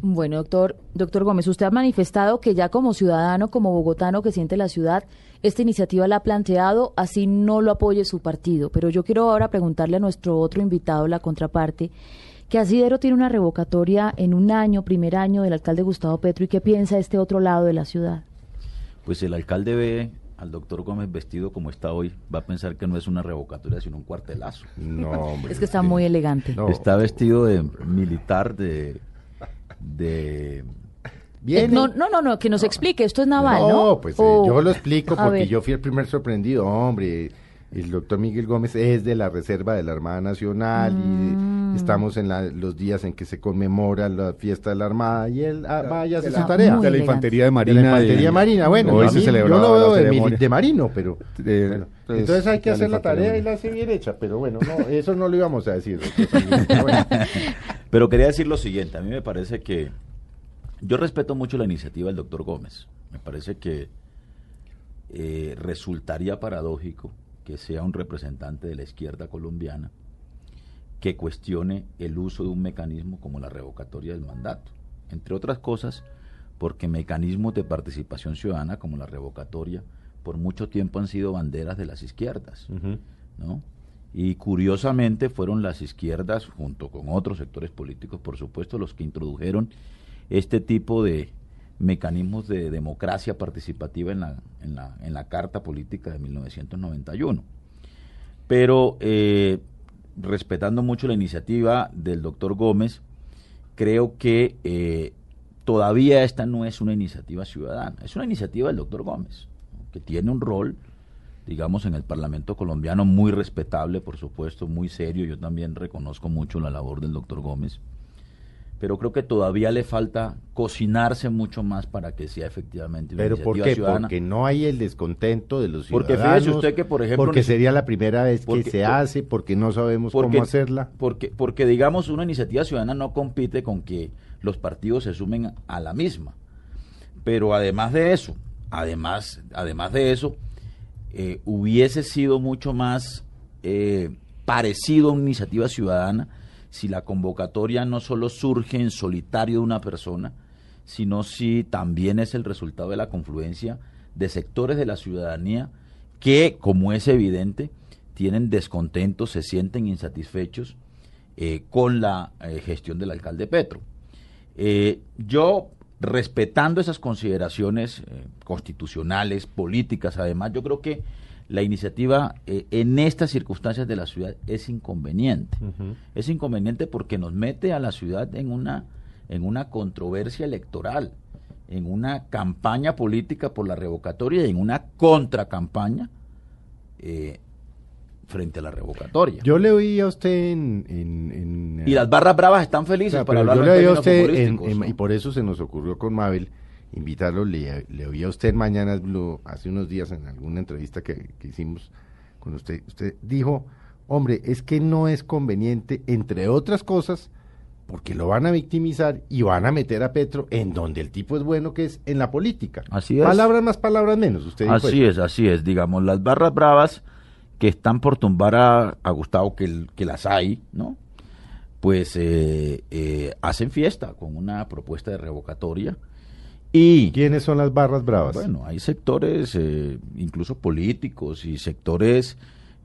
Bueno, doctor, doctor Gómez, usted ha manifestado que ya como ciudadano, como bogotano que siente la ciudad, esta iniciativa la ha planteado, así no lo apoye su partido. Pero yo quiero ahora preguntarle a nuestro otro invitado, la contraparte, que Asidero tiene una revocatoria en un año, primer año del alcalde Gustavo Petro, y qué piensa este otro lado de la ciudad. Pues el alcalde ve al doctor Gómez vestido como está hoy, va a pensar que no es una revocatoria, sino un cuartelazo. No, hombre. es que está muy elegante. Está vestido de militar, de... de eh, no, no, no, no, que nos explique, esto es naval, ¿no? No, pues eh, yo lo explico porque yo fui el primer sorprendido, hombre. El doctor Miguel Gómez es de la Reserva de la Armada Nacional y Mm. estamos en la- los días en que se conmemora la fiesta de la Armada y él ah, va y hace la- su tarea. de la infantería de De Marina. la infantería de- marina, bueno, hoy a se yo lo veo de, de marino, pero De- bueno, pues, entonces hay que de la hacer la tarea y la hace bien hecha, pero bueno, no, eso no lo íbamos a decir. doctor bueno. Pero quería decir lo siguiente, a mí me parece que yo respeto mucho la iniciativa del doctor Gómez. Me parece que eh, resultaría paradójico que sea un representante de la izquierda colombiana que cuestione el uso de un mecanismo como la revocatoria del mandato. Entre otras cosas, porque mecanismos de participación ciudadana como la revocatoria por mucho tiempo han sido banderas de las izquierdas. ¿no? Y curiosamente fueron las izquierdas, junto con otros sectores políticos, por supuesto, los que introdujeron este tipo de mecanismos de democracia participativa en la, en la, en la Carta Política de 1991. Pero eh, respetando mucho la iniciativa del doctor Gómez, creo que eh, todavía esta no es una iniciativa ciudadana, es una iniciativa del doctor Gómez, que tiene un rol, digamos, en el Parlamento colombiano muy respetable, por supuesto, muy serio. Yo también reconozco mucho la labor del doctor Gómez, pero creo que todavía le falta cocinarse mucho más para que sea efectivamente una Pero ¿por iniciativa qué? ciudadana. Porque no hay el descontento de los Porque ciudadanos. fíjese usted que, por ejemplo, porque sería la primera vez porque- que se por- hace, porque no sabemos porque, cómo hacerla. Porque, porque, digamos, una iniciativa ciudadana no compite con que los partidos se sumen a la misma. Pero además de eso, además, además de eso, eh, hubiese sido mucho más eh, parecido a una iniciativa ciudadana si la convocatoria no solo surge en solitario de una persona, sino si también es el resultado de la confluencia de sectores de la ciudadanía que, como es evidente, tienen descontentos, se sienten insatisfechos eh, con la gestión del alcalde Petro. Yo, respetando esas consideraciones eh, constitucionales, políticas, además, yo creo que la iniciativa eh, en estas circunstancias de la ciudad es inconveniente. Es inconveniente porque nos mete a la ciudad en una, en una controversia electoral, en una campaña política por la revocatoria y en una contracampaña eh, frente a la revocatoria. Yo le oí a usted en... en- en, y las barras bravas están felices O sea, para hablar yo de le oí a usted, y por eso se nos ocurrió con Mabel invitarlo, le, le oí a usted Blue hace unos días en alguna entrevista que, que hicimos con usted. Usted dijo, hombre, es que no es conveniente, entre otras cosas, porque lo van a victimizar y van a meter a Petro en donde el tipo es bueno, que es en la política. Así es. Palabras más, palabras menos. Usted dijo Así eso. es, así es. Digamos, las barras bravas que están por tumbar a, a Gustavo, que, el- que las hay, ¿no? Pues eh, eh, hacen fiesta con una propuesta de revocatoria. Y, ¿Quiénes son las barras bravas? bueno, hay sectores, eh, incluso políticos y sectores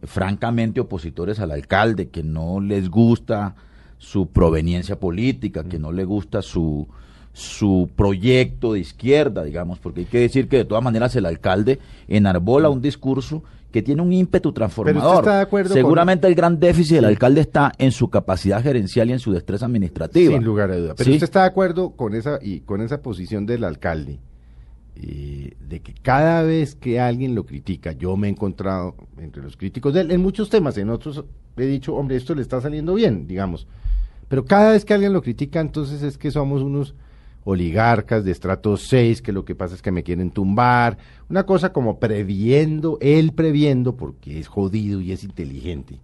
francamente opositores al alcalde, que no les gusta su proveniencia política, que no le gusta su, su proyecto de izquierda, digamos, porque hay que decir que de todas maneras el alcalde enarbola un discurso que tiene un ímpetu transformador. está de acuerdo con- Seguramente el gran déficit del alcalde está en su capacidad gerencial y en su destreza administrativa. Sin lugar a duda. Pero ¿Sí? usted está de acuerdo con esa y con esa posición del alcalde eh, de que cada vez que alguien lo critica, yo me he encontrado entre los críticos de él en muchos temas, en otros he dicho, hombre, esto le está saliendo bien, digamos. Pero cada vez que alguien lo critica, entonces es que somos unos oligarcas de estrato 6, que lo que pasa es que me quieren tumbar, una cosa como previendo, él previendo, porque es jodido y es inteligente,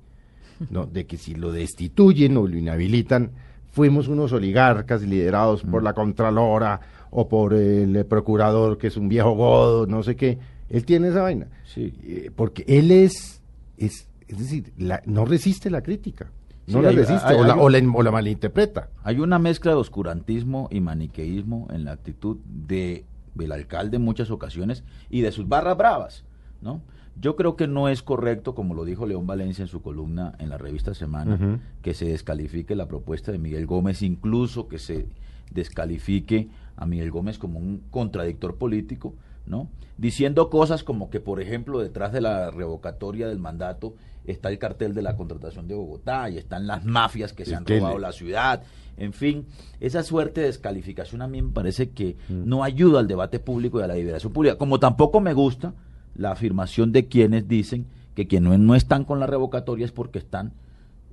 ¿no? de que si lo destituyen o lo inhabilitan, fuimos unos oligarcas liderados por la Contralora o por el procurador que es un viejo godo, no sé qué, él tiene esa vaina, Sí. Eh, porque él es, es, es decir, la- no resiste la crítica. No Sí, la hay- resiste hay- o, la, hay- o, la, o la malinterpreta. Hay una mezcla de oscurantismo y maniqueísmo en la actitud de del alcalde en muchas ocasiones y de sus barras bravas, ¿no? Yo creo que no es correcto, como lo dijo León Valencia en su columna en la revista Semana, que se descalifique la propuesta de Miguel Gómez, incluso que se descalifique a Miguel Gómez como un contradictor político, ¿no? Diciendo cosas como que, por ejemplo, detrás de la revocatoria del mandato está el cartel de la contratación de Bogotá y están las mafias que se han robado la ciudad. En fin, esa suerte de descalificación a mí me parece que no ayuda al debate público y a la liberación pública. Como tampoco me gusta la afirmación de quienes dicen que quienes no, no están con la revocatoria es porque están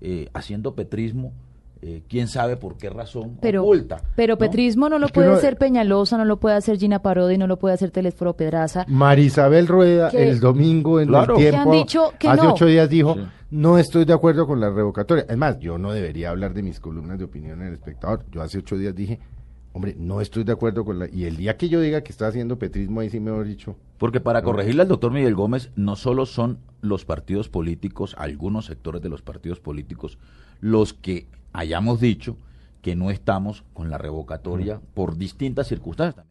eh, haciendo petrismo, eh, quién sabe por qué razón Pero, oculta. pero ¿no? petrismo no lo Es puede uno- hacer Peñalosa, no lo puede hacer Gina Parodi, no lo puede hacer Telesforo Pedraza. Marisabel Rueda Que- el domingo en Claro. el Que tiempo, han dicho que hace no. ocho días dijo, Sí. no estoy de acuerdo con la revocatoria. Es más, yo no debería hablar de mis columnas de opinión en el espectador. Yo hace ocho días dije, hombre, no estoy de acuerdo con la... Y el día que yo diga que está haciendo petrismo, ahí sí me he dicho, Porque para corregirle al doctor Miguel Gómez, no solo son los partidos políticos, algunos sectores de los partidos políticos, los que hayamos dicho que no estamos con la revocatoria por distintas circunstancias.